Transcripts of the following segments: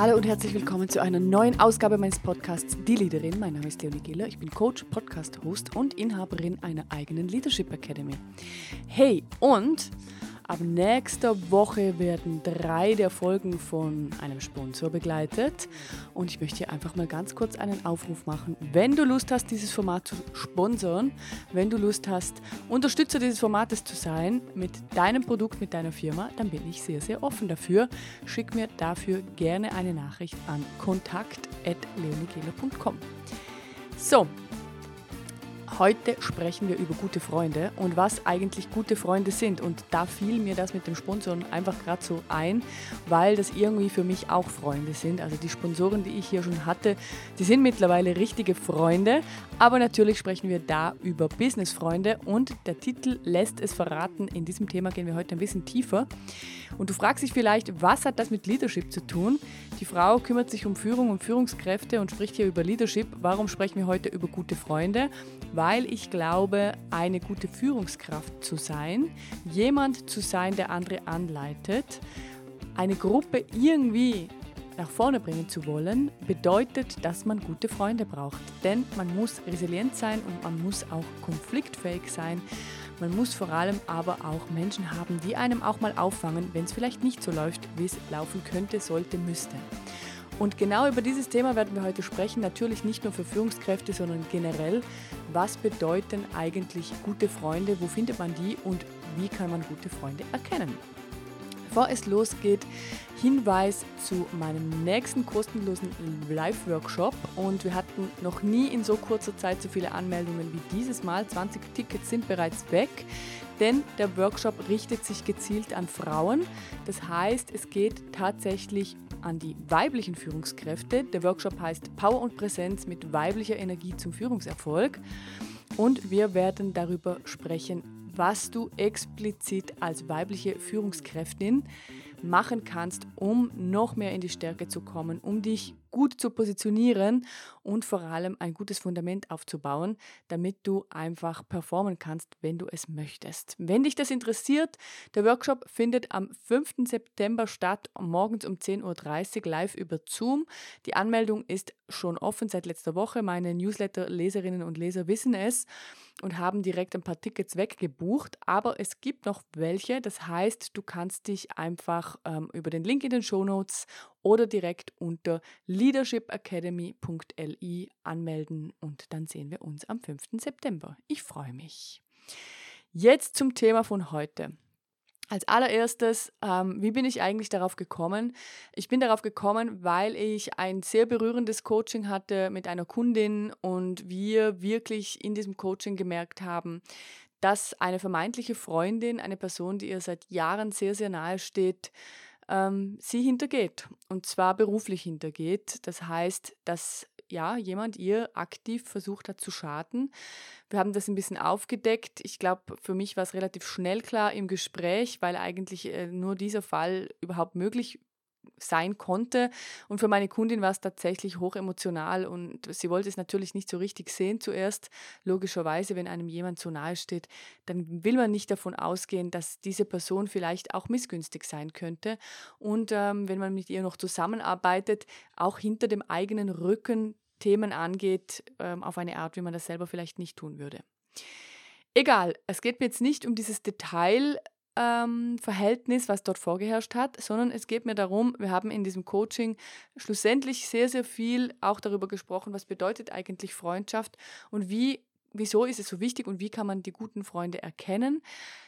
Hallo und herzlich willkommen zu einer neuen Ausgabe meines Podcasts Die Leaderin. Mein Name ist Leonie Giller, ich bin Coach, Podcast-Host und Inhaberin einer eigenen Leadership Academy. Hey, und Ab nächster Woche werden drei der Folgen von einem Sponsor begleitet. Und ich möchte hier einfach mal ganz kurz einen Aufruf machen. Wenn du Lust hast, dieses Format zu sponsern, wenn du Lust hast, Unterstützer dieses Formates zu sein mit deinem Produkt, mit deiner Firma, dann bin ich sehr, sehr offen dafür. Schick mir dafür gerne eine Nachricht an kontakt.leonikehler.com. So, Heute sprechen wir über gute Freunde und was eigentlich gute Freunde sind. Und da fiel mir das mit dem Sponsoren einfach gerade so ein, weil das irgendwie für mich auch Freunde sind. Also die Sponsoren, die ich hier schon hatte, die sind mittlerweile richtige Freunde. Aber natürlich sprechen wir da über Businessfreunde und der Titel lässt es verraten. In diesem Thema gehen wir heute ein bisschen tiefer. Und du fragst dich vielleicht, was hat das mit Leadership zu tun? Die Frau kümmert sich um Führung und Führungskräfte und spricht hier über Leadership. Warum sprechen wir heute über gute Freunde? weil ich glaube, eine gute Führungskraft zu sein, jemand zu sein, der andere anleitet, eine Gruppe irgendwie nach vorne bringen zu wollen, bedeutet, dass man gute Freunde braucht. Denn man muss resilient sein und man muss auch konfliktfähig sein. Man muss vor allem aber auch Menschen haben, die einem auch mal auffangen, wenn es vielleicht nicht so läuft, wie es laufen könnte, sollte, müsste. Und genau über dieses Thema werden wir heute sprechen. Natürlich nicht nur für Führungskräfte, sondern generell. Was bedeuten eigentlich gute Freunde? Wo findet man die? Und wie kann man gute Freunde erkennen? Bevor es losgeht, Hinweis zu meinem nächsten kostenlosen Live-Workshop. Und wir hatten noch nie in so kurzer Zeit so viele Anmeldungen wie dieses Mal. 20 Tickets sind bereits weg denn der Workshop richtet sich gezielt an Frauen. Das heißt, es geht tatsächlich an die weiblichen Führungskräfte. Der Workshop heißt Power und Präsenz mit weiblicher Energie zum Führungserfolg. Und wir werden darüber sprechen, was du explizit als weibliche Führungskräftin machen kannst, um noch mehr in die Stärke zu kommen, um dich gut zu positionieren und vor allem ein gutes Fundament aufzubauen, damit du einfach performen kannst, wenn du es möchtest. Wenn dich das interessiert, der Workshop findet am 5. September statt, morgens um 10.30 Uhr live über Zoom. Die Anmeldung ist schon offen seit letzter Woche. Meine Newsletter-Leserinnen und Leser wissen es und haben direkt ein paar Tickets weggebucht, aber es gibt noch welche. Das heißt, du kannst dich einfach ähm, über den Link in den Show Notes oder direkt unter leadershipacademy.li anmelden und dann sehen wir uns am 5. September. Ich freue mich. Jetzt zum Thema von heute. Als allererstes, ähm, wie bin ich eigentlich darauf gekommen? Ich bin darauf gekommen, weil ich ein sehr berührendes Coaching hatte mit einer Kundin und wir wirklich in diesem Coaching gemerkt haben, dass eine vermeintliche Freundin, eine Person, die ihr seit Jahren sehr, sehr nahe steht, ähm, sie hintergeht. Und zwar beruflich hintergeht. Das heißt, dass ja, jemand ihr aktiv versucht hat zu schaden. Wir haben das ein bisschen aufgedeckt. Ich glaube, für mich war es relativ schnell klar im Gespräch, weil eigentlich äh, nur dieser Fall überhaupt möglich sein konnte. Und für meine Kundin war es tatsächlich hochemotional und sie wollte es natürlich nicht so richtig sehen zuerst. Logischerweise, wenn einem jemand so nahe steht, dann will man nicht davon ausgehen, dass diese Person vielleicht auch missgünstig sein könnte. Und ähm, wenn man mit ihr noch zusammenarbeitet, auch hinter dem eigenen Rücken Themen angeht, ähm, auf eine Art, wie man das selber vielleicht nicht tun würde. Egal, es geht mir jetzt nicht um dieses Detail, ähm, Verhältnis, was dort vorgeherrscht hat, sondern es geht mir darum, wir haben in diesem Coaching schlussendlich sehr, sehr viel auch darüber gesprochen, was bedeutet eigentlich Freundschaft und wie wieso ist es so wichtig und wie kann man die guten Freunde erkennen.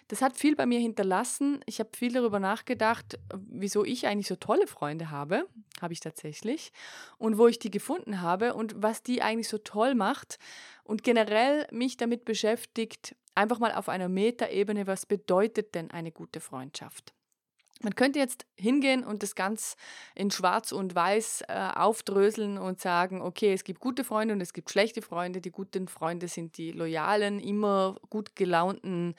Das hat viel bei mir hinterlassen. Ich habe viel darüber nachgedacht, wieso ich eigentlich so tolle Freunde habe, habe ich tatsächlich, und wo ich die gefunden habe und was die eigentlich so toll macht und generell mich damit beschäftigt, einfach mal auf einer Metaebene, was bedeutet denn eine gute Freundschaft? Man könnte jetzt hingehen und das ganz in Schwarz und Weiß äh, aufdröseln und sagen, okay, es gibt gute Freunde und es gibt schlechte Freunde. Die guten Freunde sind die loyalen, immer gut gelaunten,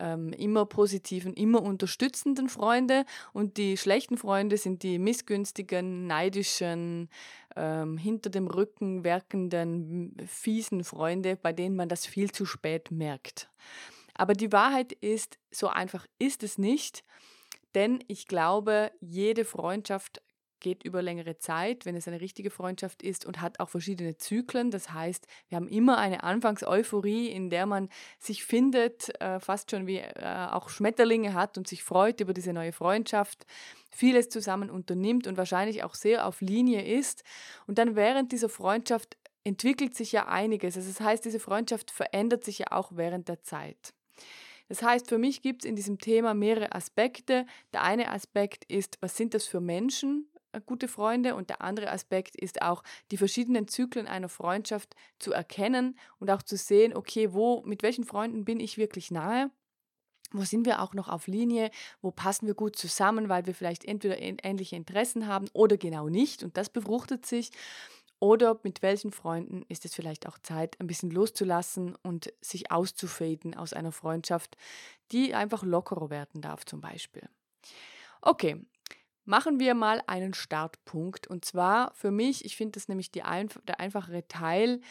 ähm, immer positiven, immer unterstützenden Freunde und die schlechten Freunde sind die missgünstigen, neidischen, ähm, hinter dem Rücken werkenden, fiesen Freunde, bei denen man das viel zu spät merkt. Aber die Wahrheit ist, so einfach ist es nicht. Denn ich glaube, jede Freundschaft geht über längere Zeit, wenn es eine richtige Freundschaft ist und hat auch verschiedene Zyklen. Das heißt, wir haben immer eine Anfangseuphorie, in der man sich findet, äh, fast schon wie äh, auch Schmetterlinge hat und sich freut über diese neue Freundschaft, vieles zusammen unternimmt und wahrscheinlich auch sehr auf Linie ist. Und dann während dieser Freundschaft entwickelt sich ja einiges. Also das heißt, diese Freundschaft verändert sich ja auch während der Zeit. Das heißt, für mich gibt es in diesem Thema mehrere Aspekte. Der eine Aspekt ist, was sind das für Menschen? Äh, gute Freunde und der andere Aspekt ist auch die verschiedenen Zyklen einer Freundschaft zu erkennen und auch zu sehen, okay, wo mit welchen Freunden bin ich wirklich nahe? Wo sind wir auch noch auf Linie? Wo passen wir gut zusammen, weil wir vielleicht entweder ähnliche Interessen haben oder genau nicht und das befruchtet sich. Oder mit welchen Freunden ist es vielleicht auch Zeit, ein bisschen loszulassen und sich auszufaden aus einer Freundschaft, die einfach lockerer werden darf zum Beispiel. Okay, machen wir mal einen Startpunkt. Und zwar für mich, ich finde das nämlich die, der einfachere Teil,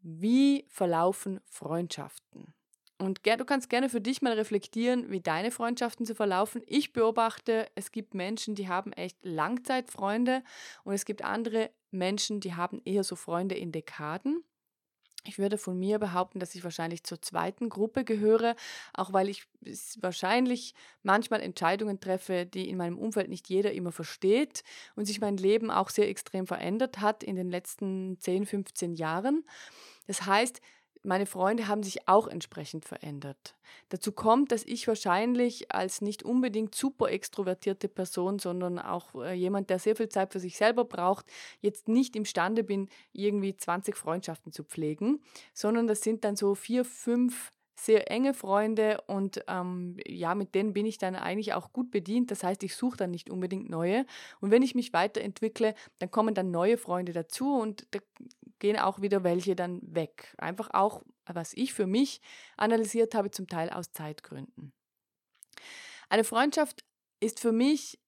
wie verlaufen Freundschaften? Und du kannst gerne für dich mal reflektieren, wie deine Freundschaften so verlaufen. Ich beobachte, es gibt Menschen, die haben echt Langzeitfreunde und es gibt andere Menschen, die haben eher so Freunde in Dekaden. Ich würde von mir behaupten, dass ich wahrscheinlich zur zweiten Gruppe gehöre, auch weil ich wahrscheinlich manchmal Entscheidungen treffe, die in meinem Umfeld nicht jeder immer versteht und sich mein Leben auch sehr extrem verändert hat in den letzten 10, 15 Jahren. Das heißt, meine Freunde haben sich auch entsprechend verändert. Dazu kommt, dass ich wahrscheinlich als nicht unbedingt super extrovertierte Person, sondern auch äh, jemand, der sehr viel Zeit für sich selber braucht, jetzt nicht imstande bin, irgendwie 20 Freundschaften zu pflegen, sondern das sind dann so vier, fünf sehr enge Freunde und ähm, ja, mit denen bin ich dann eigentlich auch gut bedient. Das heißt, ich suche dann nicht unbedingt neue. Und wenn ich mich weiterentwickle, dann kommen dann neue Freunde dazu und da gehen auch wieder welche dann weg. Einfach auch, was ich für mich analysiert habe, zum Teil aus Zeitgründen. Eine Freundschaft ist für mich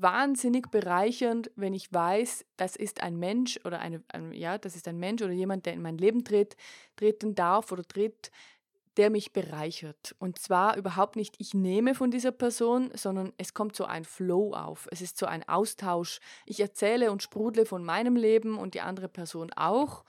wahnsinnig bereichernd, wenn ich weiß, das ist ein Mensch oder eine, ein, ja, das ist ein Mensch oder jemand, der in mein Leben tritt, treten darf oder tritt, der mich bereichert. Und zwar überhaupt nicht, ich nehme von dieser Person, sondern es kommt so ein Flow auf. Es ist so ein Austausch. Ich erzähle und sprudle von meinem Leben und die andere Person auch.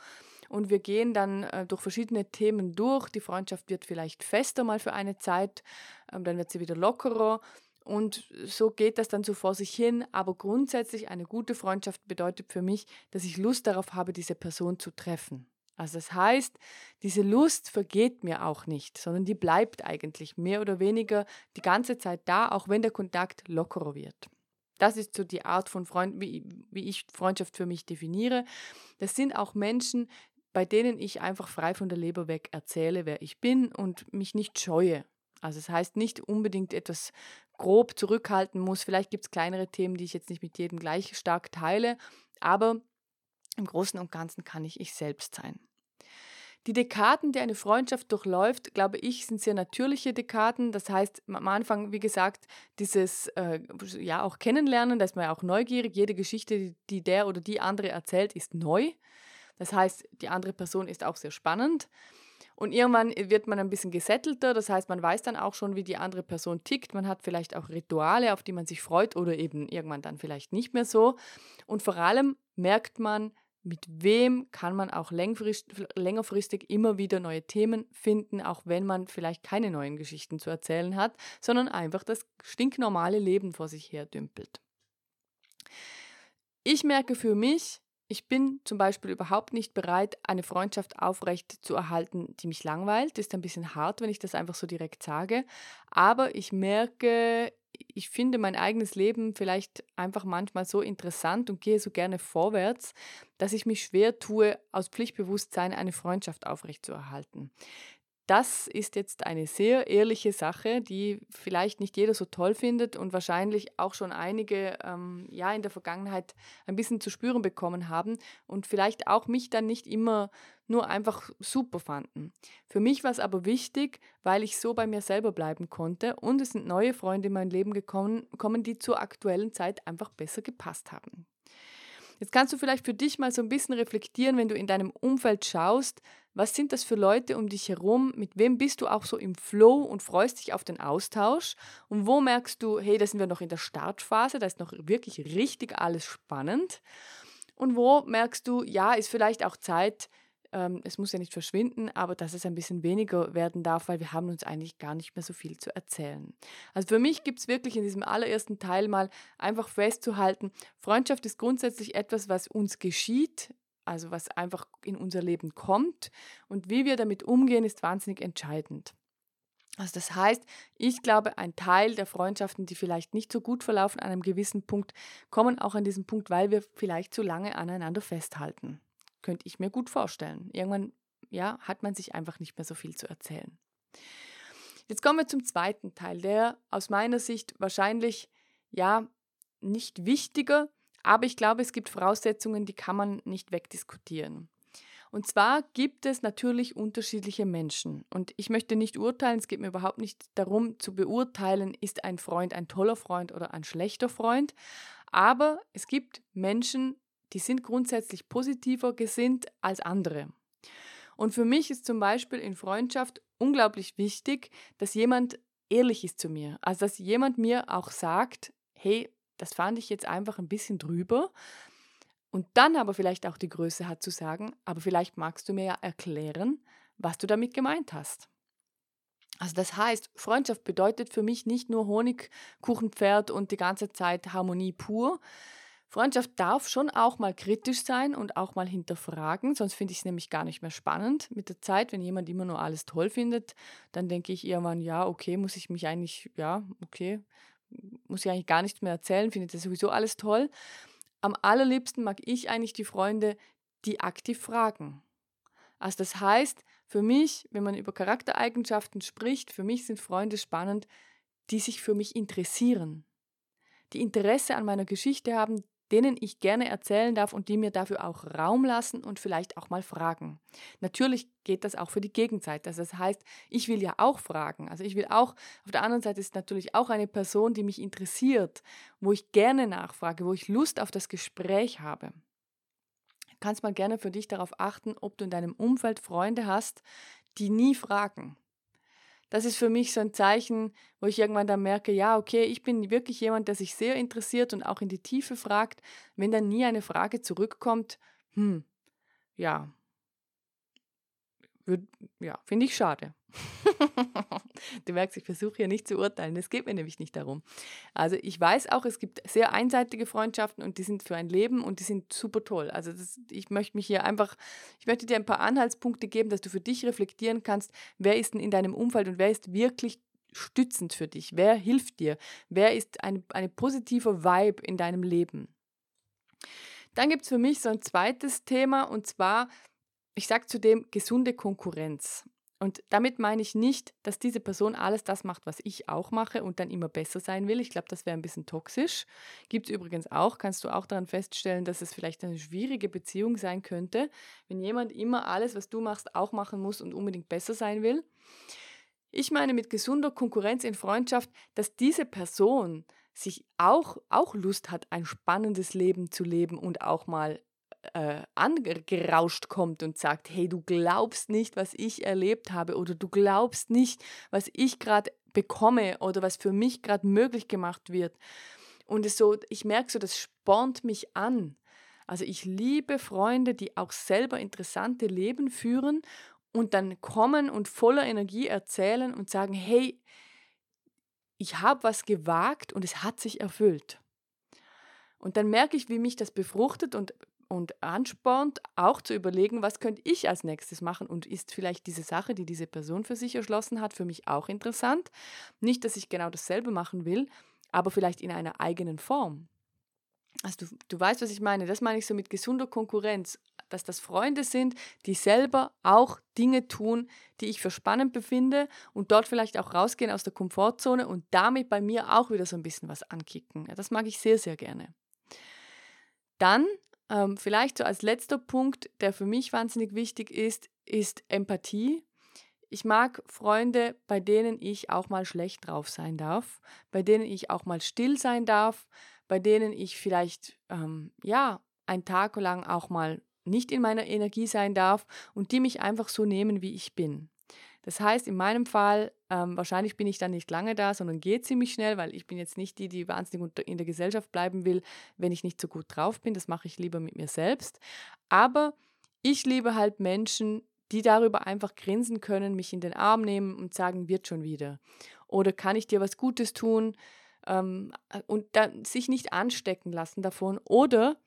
Und wir gehen dann äh, durch verschiedene Themen durch. Die Freundschaft wird vielleicht fester mal für eine Zeit, ähm, dann wird sie wieder lockerer. Und so geht das dann so vor sich hin. Aber grundsätzlich eine gute Freundschaft bedeutet für mich, dass ich Lust darauf habe, diese Person zu treffen. Also das heißt, diese Lust vergeht mir auch nicht, sondern die bleibt eigentlich mehr oder weniger die ganze Zeit da, auch wenn der Kontakt lockerer wird. Das ist so die Art von Freund, wie, wie ich Freundschaft für mich definiere. Das sind auch Menschen, bei denen ich einfach frei von der Leber weg erzähle, wer ich bin und mich nicht scheue. Also das heißt nicht unbedingt etwas grob zurückhalten muss. Vielleicht gibt es kleinere Themen, die ich jetzt nicht mit jedem gleich stark teile, aber im Großen und Ganzen kann ich ich selbst sein. Die Dekaden, die eine Freundschaft durchläuft, glaube ich, sind sehr natürliche Dekaden. Das heißt, am Anfang, wie gesagt, dieses äh, ja auch kennenlernen, da ist man ja auch neugierig. Jede Geschichte, die der oder die andere erzählt, ist neu. Das heißt, die andere Person ist auch sehr spannend. Und irgendwann wird man ein bisschen gesettelter, das heißt, man weiß dann auch schon, wie die andere Person tickt. Man hat vielleicht auch Rituale, auf die man sich freut oder eben irgendwann dann vielleicht nicht mehr so. Und vor allem merkt man, mit wem kann man auch längerfristig immer wieder neue Themen finden, auch wenn man vielleicht keine neuen Geschichten zu erzählen hat, sondern einfach das stinknormale Leben vor sich her dümpelt. Ich merke für mich, ich bin zum Beispiel überhaupt nicht bereit, eine Freundschaft aufrecht zu erhalten, die mich langweilt. Ist ein bisschen hart, wenn ich das einfach so direkt sage. Aber ich merke, ich finde mein eigenes Leben vielleicht einfach manchmal so interessant und gehe so gerne vorwärts, dass ich mich schwer tue, aus Pflichtbewusstsein eine Freundschaft aufrechtzuerhalten. Das ist jetzt eine sehr ehrliche Sache, die vielleicht nicht jeder so toll findet und wahrscheinlich auch schon einige ähm, ja in der Vergangenheit ein bisschen zu spüren bekommen haben und vielleicht auch mich dann nicht immer nur einfach super fanden. Für mich war es aber wichtig, weil ich so bei mir selber bleiben konnte und es sind neue Freunde in mein Leben gekommen, kommen, die zur aktuellen Zeit einfach besser gepasst haben. Jetzt kannst du vielleicht für dich mal so ein bisschen reflektieren, wenn du in deinem Umfeld schaust, was sind das für Leute um dich herum, mit wem bist du auch so im Flow und freust dich auf den Austausch? Und wo merkst du, hey, da sind wir noch in der Startphase, da ist noch wirklich richtig alles spannend? Und wo merkst du, ja, ist vielleicht auch Zeit, ähm, es muss ja nicht verschwinden, aber dass es ein bisschen weniger werden darf, weil wir haben uns eigentlich gar nicht mehr so viel zu erzählen. Also für mich gibt es wirklich in diesem allerersten Teil mal einfach festzuhalten, Freundschaft ist grundsätzlich etwas, was uns geschieht, also was einfach in unser Leben kommt und wie wir damit umgehen, ist wahnsinnig entscheidend. Also das heißt, ich glaube, ein Teil der Freundschaften, die vielleicht nicht so gut verlaufen an einem gewissen Punkt, kommen auch an diesem Punkt, weil wir vielleicht zu lange aneinander festhalten. Könnte ich mir gut vorstellen. Irgendwann ja, hat man sich einfach nicht mehr so viel zu erzählen. Jetzt kommen wir zum zweiten Teil, der aus meiner Sicht wahrscheinlich ja nicht wichtiger, aber ich glaube, es gibt Voraussetzungen, die kann man nicht wegdiskutieren. Und zwar gibt es natürlich unterschiedliche Menschen. Und ich möchte nicht urteilen, es geht mir überhaupt nicht darum zu beurteilen, ist ein Freund ein toller Freund oder ein schlechter Freund. Aber es gibt Menschen, die sind grundsätzlich positiver gesinnt als andere. Und für mich ist zum Beispiel in Freundschaft unglaublich wichtig, dass jemand ehrlich ist zu mir. Also dass jemand mir auch sagt, hey, das fand ich jetzt einfach ein bisschen drüber. Und dann aber vielleicht auch die Größe hat zu sagen, aber vielleicht magst du mir ja erklären, was du damit gemeint hast. Also das heißt, Freundschaft bedeutet für mich nicht nur Honigkuchenpferd und die ganze Zeit Harmonie pur. Freundschaft darf schon auch mal kritisch sein und auch mal hinterfragen, sonst finde ich es nämlich gar nicht mehr spannend. Mit der Zeit, wenn jemand immer nur alles toll findet, dann denke ich irgendwann, ja, okay, muss ich mich eigentlich, ja, okay, muss ich eigentlich gar nichts mehr erzählen, findet er sowieso alles toll. Am allerliebsten mag ich eigentlich die Freunde, die aktiv fragen. Also das heißt, für mich, wenn man über Charaktereigenschaften spricht, für mich sind Freunde spannend, die sich für mich interessieren, die Interesse an meiner Geschichte haben, denen ich gerne erzählen darf und die mir dafür auch Raum lassen und vielleicht auch mal fragen. Natürlich geht das auch für die Gegenseite. Also das heißt, ich will ja auch fragen. Also ich will auch, auf der anderen Seite ist natürlich auch eine Person, die mich interessiert, wo ich gerne nachfrage, wo ich Lust auf das Gespräch habe. Kannst mal gerne für dich darauf achten, ob du in deinem Umfeld Freunde hast, die nie fragen das ist für mich so ein Zeichen, wo ich irgendwann dann merke, ja, okay, ich bin wirklich jemand, der sich sehr interessiert und auch in die Tiefe fragt. Wenn dann nie eine Frage zurückkommt, hm, ja, ja, finde ich schade. du merkst, ich versuche hier nicht zu urteilen. Es geht mir nämlich nicht darum. Also ich weiß auch, es gibt sehr einseitige Freundschaften und die sind für ein Leben und die sind super toll. Also das, ich möchte mich hier einfach, ich möchte dir ein paar Anhaltspunkte geben, dass du für dich reflektieren kannst, wer ist denn in deinem Umfeld und wer ist wirklich stützend für dich, wer hilft dir, wer ist ein, eine positive Vibe in deinem Leben. Dann gibt es für mich so ein zweites Thema und zwar ich sage zudem gesunde Konkurrenz. Und damit meine ich nicht, dass diese Person alles das macht, was ich auch mache und dann immer besser sein will. Ich glaube, das wäre ein bisschen toxisch. Gibt es übrigens auch, kannst du auch daran feststellen, dass es vielleicht eine schwierige Beziehung sein könnte, wenn jemand immer alles, was du machst, auch machen muss und unbedingt besser sein will. Ich meine mit gesunder Konkurrenz in Freundschaft, dass diese Person sich auch, auch Lust hat, ein spannendes Leben zu leben und auch mal äh, angerauscht kommt und sagt, hey, du glaubst nicht, was ich erlebt habe oder du glaubst nicht, was ich gerade bekomme oder was für mich gerade möglich gemacht wird. Und es so, ich merke so, das spornt mich an. Also ich liebe Freunde, die auch selber interessante Leben führen und dann kommen und voller Energie erzählen und sagen, hey, ich habe was gewagt und es hat sich erfüllt. Und dann merke ich, wie mich das befruchtet und und anspornt, auch zu überlegen, was könnte ich als nächstes machen und ist vielleicht diese Sache, die diese Person für sich erschlossen hat, für mich auch interessant. Nicht, dass ich genau dasselbe machen will, aber vielleicht in einer eigenen Form. Also du, du weißt, was ich meine. Das meine ich so mit gesunder Konkurrenz, dass das Freunde sind, die selber auch Dinge tun, die ich für spannend befinde und dort vielleicht auch rausgehen aus der Komfortzone und damit bei mir auch wieder so ein bisschen was ankicken. Das mag ich sehr, sehr gerne. Dann ähm, vielleicht so als letzter Punkt, der für mich wahnsinnig wichtig ist, ist Empathie. Ich mag Freunde, bei denen ich auch mal schlecht drauf sein darf, bei denen ich auch mal still sein darf, bei denen ich vielleicht, ähm, ja, einen Tag lang auch mal nicht in meiner Energie sein darf und die mich einfach so nehmen, wie ich bin. Das heißt, in meinem Fall, ähm, wahrscheinlich bin ich dann nicht lange da, sondern gehe ziemlich schnell, weil ich bin jetzt nicht die, die wahnsinnig in der Gesellschaft bleiben will, wenn ich nicht so gut drauf bin. Das mache ich lieber mit mir selbst. Aber ich liebe halt Menschen, die darüber einfach grinsen können, mich in den Arm nehmen und sagen, wird schon wieder. Oder kann ich dir was Gutes tun? Ähm, und dann sich nicht anstecken lassen davon. Oder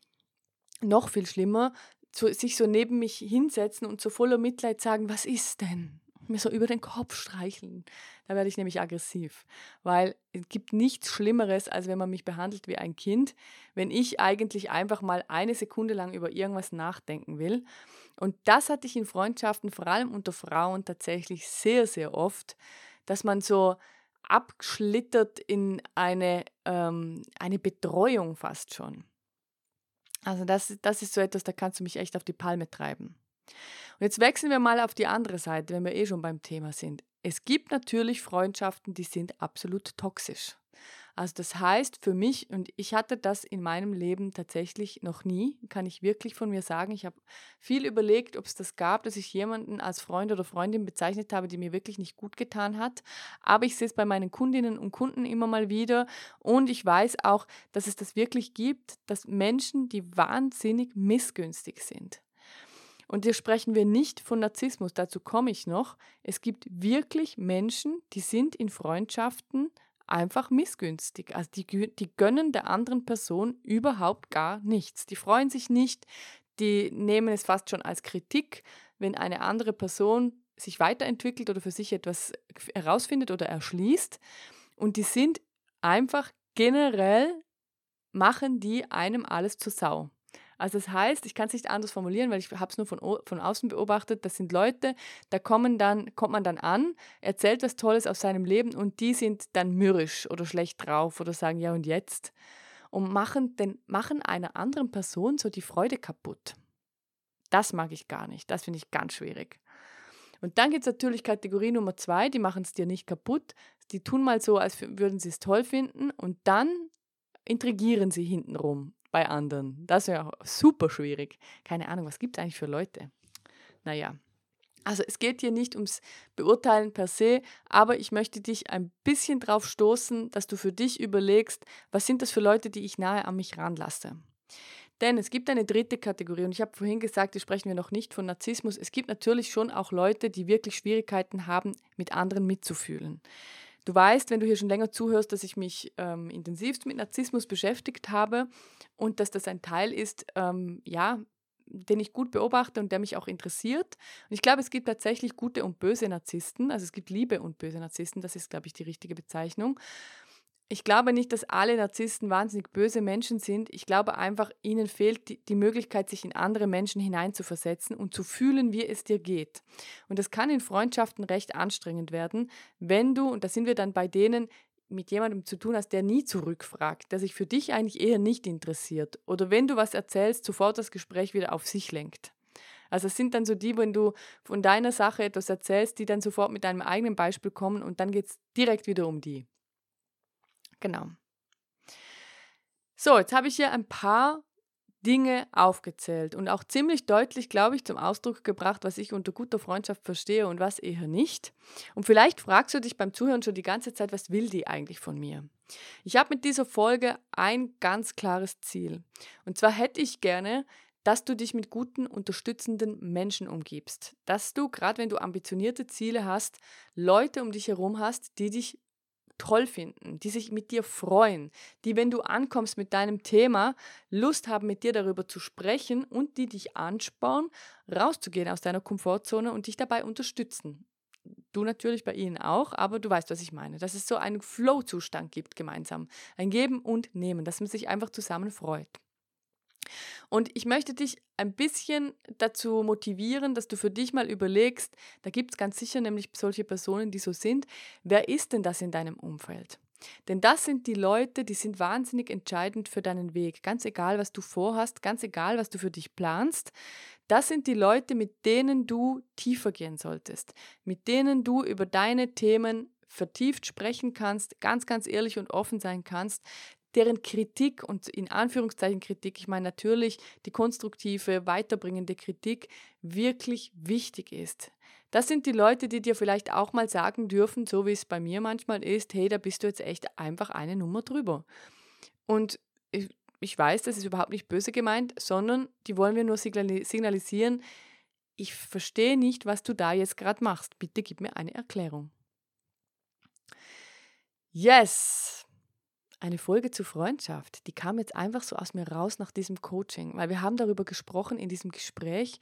noch viel schlimmer, zu, sich so neben mich hinsetzen und so voller Mitleid sagen, was ist denn? Mir so über den Kopf streicheln. Da werde ich nämlich aggressiv, weil es gibt nichts Schlimmeres, als wenn man mich behandelt wie ein Kind, wenn ich eigentlich einfach mal eine Sekunde lang über irgendwas nachdenken will. Und das hatte ich in Freundschaften, vor allem unter Frauen, tatsächlich sehr, sehr oft, dass man so abgeschlittert in eine, ähm, eine Betreuung fast schon. Also das, das ist so etwas, da kannst du mich echt auf die Palme treiben. Und jetzt wechseln wir mal auf die andere Seite, wenn wir eh schon beim Thema sind. Es gibt natürlich Freundschaften, die sind absolut toxisch. Also das heißt für mich, und ich hatte das in meinem Leben tatsächlich noch nie, kann ich wirklich von mir sagen. Ich habe viel überlegt, ob es das gab, dass ich jemanden als Freund oder Freundin bezeichnet habe, die mir wirklich nicht gut getan hat. Aber ich sehe es bei meinen Kundinnen und Kunden immer mal wieder. Und ich weiß auch, dass es das wirklich gibt, dass Menschen, die wahnsinnig missgünstig sind. Und hier sprechen wir nicht von Narzissmus, dazu komme ich noch. Es gibt wirklich Menschen, die sind in Freundschaften einfach missgünstig. Also die, die gönnen der anderen Person überhaupt gar nichts. Die freuen sich nicht, die nehmen es fast schon als Kritik, wenn eine andere Person sich weiterentwickelt oder für sich etwas herausfindet oder erschließt. Und die sind einfach generell, machen die einem alles zur Sau. Also das heißt, ich kann es nicht anders formulieren, weil ich habe es nur von, von außen beobachtet. Das sind Leute, da kommen dann, kommt man dann an, erzählt was Tolles aus seinem Leben und die sind dann mürrisch oder schlecht drauf oder sagen, ja und jetzt? Und machen, den, machen einer anderen Person so die Freude kaputt. Das mag ich gar nicht. Das finde ich ganz schwierig. Und dann gibt es natürlich Kategorie Nummer zwei, die machen es dir nicht kaputt. Die tun mal so, als würden sie es toll finden und dann intrigieren sie hintenrum bei anderen. Das wäre super schwierig. Keine Ahnung, was gibt es eigentlich für Leute? Naja. Also es geht hier nicht ums Beurteilen per se, aber ich möchte dich ein bisschen drauf stoßen, dass du für dich überlegst, was sind das für Leute, die ich nahe an mich ranlasse. Denn es gibt eine dritte Kategorie und ich habe vorhin gesagt, hier sprechen wir noch nicht von Narzissmus. Es gibt natürlich schon auch Leute, die wirklich Schwierigkeiten haben, mit anderen mitzufühlen. Du weißt, wenn du hier schon länger zuhörst, dass ich mich ähm, intensivst mit Narzissmus beschäftigt habe und dass das ein Teil ist, ähm, ja, den ich gut beobachte und der mich auch interessiert. Und ich glaube, es gibt tatsächlich gute und böse Narzissten. Also es gibt Liebe und böse Narzissten, das ist, glaube ich, die richtige Bezeichnung ich glaube nicht, dass alle Narzissten wahnsinnig böse Menschen sind. Ich glaube einfach, ihnen fehlt die, Möglichkeit, sich in andere Menschen hineinzuversetzen und zu fühlen, wie es dir geht. Und das kann in Freundschaften recht anstrengend werden, wenn du, und da sind wir dann bei denen, mit jemandem zu tun hast, der nie zurückfragt, der sich für dich eigentlich eher nicht interessiert. Oder wenn du was erzählst, sofort das Gespräch wieder auf sich lenkt. Also es sind dann so die, wenn du von deiner Sache etwas erzählst, die dann sofort mit deinem eigenen Beispiel kommen und dann geht es direkt wieder um die. Genau. So, jetzt habe ich hier ein paar Dinge aufgezählt und auch ziemlich deutlich, glaube ich, zum Ausdruck gebracht, was ich unter guter Freundschaft verstehe und was eher nicht. Und vielleicht fragst du dich beim Zuhören schon die ganze Zeit, was will die eigentlich von mir? Ich habe mit dieser Folge ein ganz klares Ziel. Und zwar hätte ich gerne, dass du dich mit guten, unterstützenden Menschen umgibst. Dass du, gerade wenn du ambitionierte Ziele hast, Leute um dich herum hast, die dich toll finden, die sich mit dir freuen, die, wenn du ankommst mit deinem Thema, Lust haben, mit dir darüber zu sprechen und die dich anspornen, rauszugehen aus deiner Komfortzone und dich dabei unterstützen. Du natürlich bei ihnen auch, aber du weißt, was ich meine. Dass es so einen Flow-Zustand gibt gemeinsam. Ein Geben und Nehmen, dass man sich einfach zusammen freut. Und ich möchte dich ein bisschen dazu motivieren, dass du für dich mal überlegst, da gibt es ganz sicher nämlich solche Personen, die so sind, wer ist denn das in deinem Umfeld? Denn das sind die Leute, die sind wahnsinnig entscheidend für deinen Weg. Ganz egal, was du vorhast, ganz egal, was du für dich planst. Das sind die Leute, mit denen du tiefer gehen solltest, mit denen du über deine Themen vertieft sprechen kannst, ganz, ganz ehrlich und offen sein kannst, deren Kritik und in Anführungszeichen Kritik, ich meine natürlich die konstruktive, weiterbringende Kritik, wirklich wichtig ist. Das sind die Leute, die dir vielleicht auch mal sagen dürfen, so wie es bei mir manchmal ist, hey, da bist du jetzt echt einfach eine Nummer drüber. Und ich, ich weiß, das ist überhaupt nicht böse gemeint, sondern die wollen wir nur signalisieren, ich verstehe nicht, was du da jetzt gerade machst. Bitte gib mir eine Erklärung. Yes! Eine Folge zur Freundschaft, die kam jetzt einfach so aus mir raus nach diesem Coaching, weil wir haben darüber gesprochen in diesem Gespräch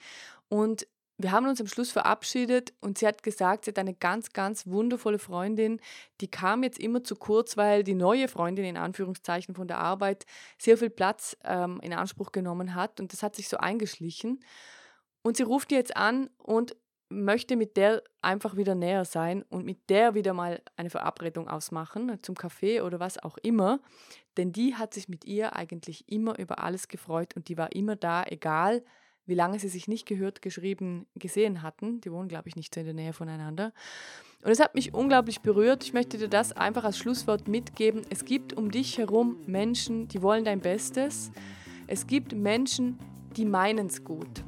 und wir haben uns am Schluss verabschiedet und sie hat gesagt, sie hat eine ganz, ganz wundervolle Freundin, die kam jetzt immer zu kurz, weil die neue Freundin in Anführungszeichen von der Arbeit sehr viel Platz ähm, in Anspruch genommen hat und das hat sich so eingeschlichen. Und sie ruft jetzt an und möchte mit der einfach wieder näher sein und mit der wieder mal eine Verabredung ausmachen zum Kaffee oder was auch immer. Denn die hat sich mit ihr eigentlich immer über alles gefreut und die war immer da, egal wie lange sie sich nicht gehört, geschrieben, gesehen hatten. Die wohnen, glaube ich, nicht so in der Nähe voneinander. Und es hat mich unglaublich berührt. Ich möchte dir das einfach als Schlusswort mitgeben. Es gibt um dich herum Menschen, die wollen dein Bestes. Es gibt Menschen, die meinen es gut.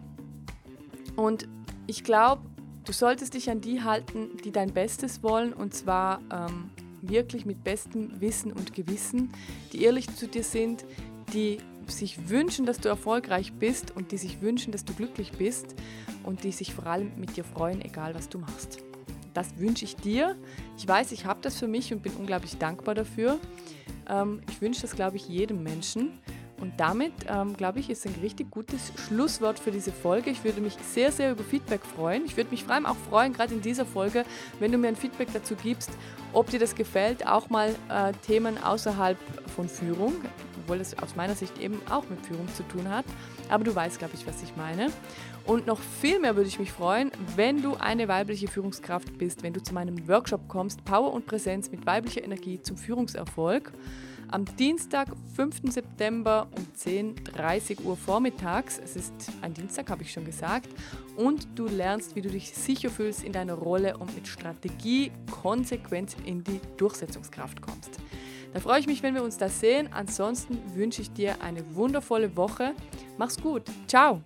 Und ich glaube, du solltest dich an die halten, die dein Bestes wollen. Und zwar ähm, wirklich mit bestem Wissen und Gewissen, die ehrlich zu dir sind, die sich wünschen, dass du erfolgreich bist und die sich wünschen, dass du glücklich bist und die sich vor allem mit dir freuen, egal was du machst. Das wünsche ich dir. Ich weiß, ich habe das für mich und bin unglaublich dankbar dafür. Ähm, ich wünsche das, glaube ich, jedem Menschen. Und damit, ähm, glaube ich, ist ein richtig gutes Schlusswort für diese Folge. Ich würde mich sehr, sehr über Feedback freuen. Ich würde mich vor allem auch freuen, gerade in dieser Folge, wenn du mir ein Feedback dazu gibst, ob dir das gefällt, auch mal äh, Themen außerhalb von Führung obwohl es aus meiner Sicht eben auch mit Führung zu tun hat. Aber du weißt, glaube ich, was ich meine. Und noch viel mehr würde ich mich freuen, wenn du eine weibliche Führungskraft bist, wenn du zu meinem Workshop kommst, Power und Präsenz mit weiblicher Energie zum Führungserfolg. Am Dienstag, 5. September um 10.30 Uhr vormittags, es ist ein Dienstag, habe ich schon gesagt, und du lernst, wie du dich sicher fühlst in deiner Rolle und mit Strategie konsequent in die Durchsetzungskraft kommst. Da freue ich mich, wenn wir uns da sehen. Ansonsten wünsche ich dir eine wundervolle Woche. Mach's gut. Ciao.